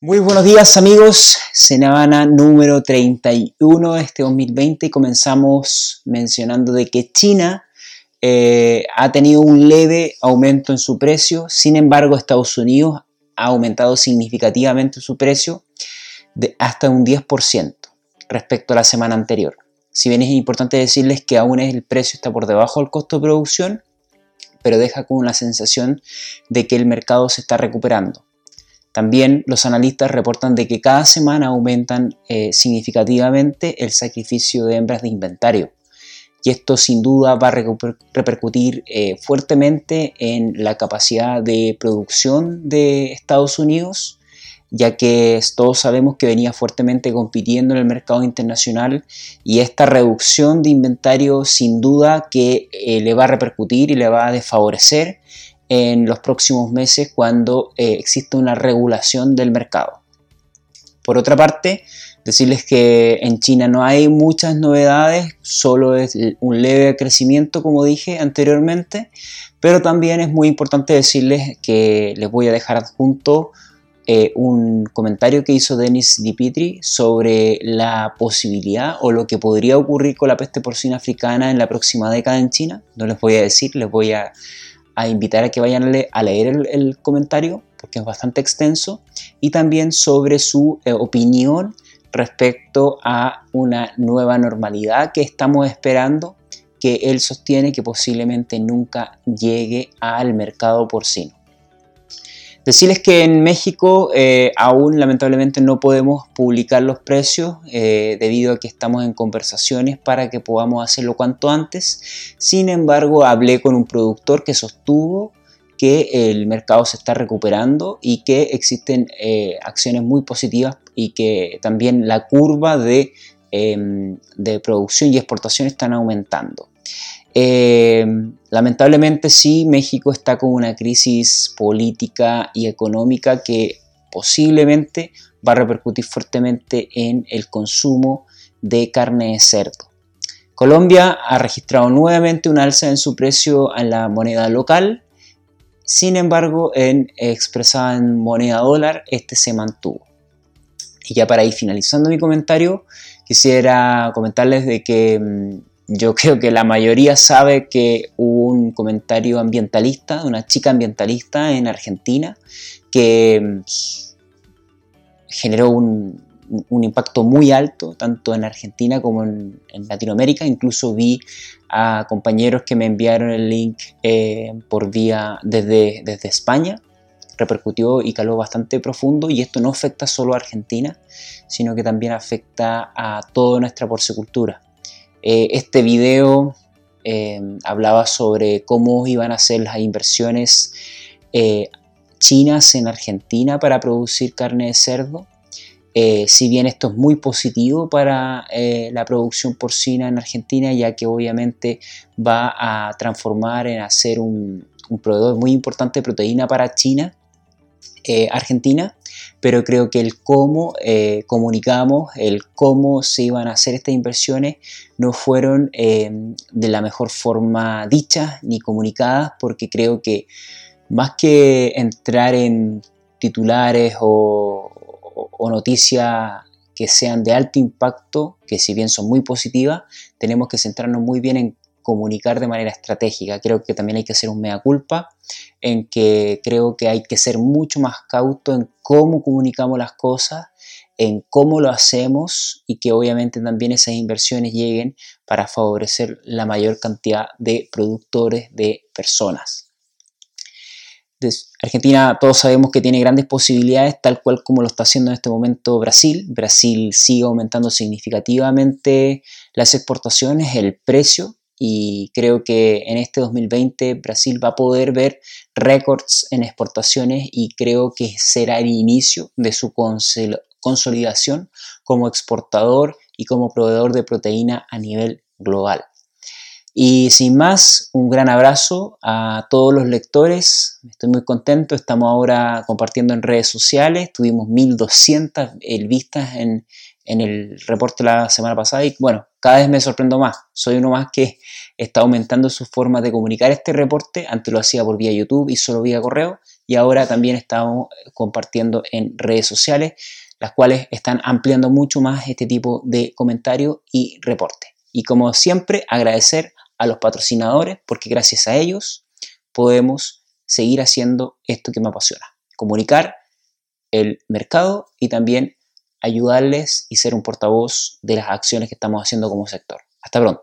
Muy buenos días amigos, semana número 31 de este 2020 y comenzamos mencionando de que China eh, ha tenido un leve aumento en su precio, sin embargo Estados Unidos ha aumentado significativamente su precio de hasta un 10% respecto a la semana anterior. Si bien es importante decirles que aún el precio está por debajo del costo de producción, pero deja con una sensación de que el mercado se está recuperando. También los analistas reportan de que cada semana aumentan eh, significativamente el sacrificio de hembras de inventario. Y esto sin duda va a repercutir eh, fuertemente en la capacidad de producción de Estados Unidos, ya que todos sabemos que venía fuertemente compitiendo en el mercado internacional y esta reducción de inventario sin duda que eh, le va a repercutir y le va a desfavorecer en los próximos meses cuando eh, existe una regulación del mercado. Por otra parte, decirles que en China no hay muchas novedades, solo es un leve crecimiento como dije anteriormente, pero también es muy importante decirles que les voy a dejar adjunto eh, un comentario que hizo Denis Dipitri sobre la posibilidad o lo que podría ocurrir con la peste porcina africana en la próxima década en China. No les voy a decir, les voy a a invitar a que vayan a leer el, comentario, porque es bastante extenso, y también sobre su eh, opinión respecto a una nueva normalidad que estamos esperando, que él sostiene que posiblemente nunca llegue al mercado porcino. Decirles que en México eh, aún lamentablemente no podemos publicar los precios eh, debido a que estamos en conversaciones para que podamos hacerlo cuanto antes. Sin embargo, hablé con un productor que sostuvo que el mercado se está recuperando y que existen eh, acciones muy positivas y que también la curva de, em, de producción y exportación están aumentando. Eh, lamentablemente sí, México está con una crisis política y económica que posiblemente va a repercutir fuertemente en el consumo de carne de cerdo. Colombia ha registrado nuevamente un alza en su precio en la moneda local, sin embargo, en expresada en moneda dólar, este se mantuvo. Y ya para ir finalizando mi comentario, quisiera comentarles de que mm, yo creo que la mayoría sabe que hubo un comentario ambientalista, de una chica ambientalista en Argentina, que mm, generó un, impacto muy alto, tanto en Argentina como en, Latinoamérica. Incluso vi a compañeros que me enviaron el link eh, por vía desde, desde España. Repercutió y caló bastante profundo y esto no afecta solo a Argentina, sino que también afecta a toda nuestra porcicultura. Eh, este video eh, hablaba sobre cómo iban a ser las inversiones eh, chinas en Argentina para producir carne de cerdo. si bien esto es muy positivo para la producción porcina en Argentina, ya que obviamente va a transformar en hacer un, un proveedor muy importante de proteína para China, Argentina, pero creo que el cómo eh, comunicamos, el cómo se iban a hacer estas inversiones, no fueron eh, de la mejor forma dichas ni comunicadas, porque creo que más que entrar en titulares o, o noticias que sean de alto impacto, que si bien son muy positivas, tenemos que centrarnos muy bien en comunicar de manera estratégica. Creo que también hay que hacer un mea culpa en que creo que hay que ser mucho más cauto en cómo comunicamos las cosas, en cómo lo hacemos y que obviamente también esas inversiones lleguen para favorecer la mayor cantidad de productores, de personas. Argentina todos sabemos que tiene grandes posibilidades, tal cual como lo está haciendo en este momento Brasil. Brasil sigue aumentando significativamente las exportaciones, el precio y creo que en este 2020 Brasil va a poder ver récords en exportaciones y creo que será el inicio de su consolidación como exportador y como proveedor de proteína a nivel global. Y sin más, un gran abrazo a todos los lectores. Estoy muy contento. Estamos ahora compartiendo en redes sociales. Tuvimos 1200 vistas en, en el reporte la semana pasada y bueno, cada vez me sorprendo más. Soy uno más que está aumentando su forma de comunicar este reporte. Antes lo hacía por vía YouTube y solo vía correo y ahora también estamos compartiendo en redes sociales, las cuales están ampliando mucho más este tipo de comentarios y reportes. Y como siempre, agradecer a los patrocinadores porque gracias a ellos podemos seguir haciendo esto que me apasiona, comunicar el mercado y también ayudarles y ser un portavoz de las acciones que estamos haciendo como sector. Hasta pronto.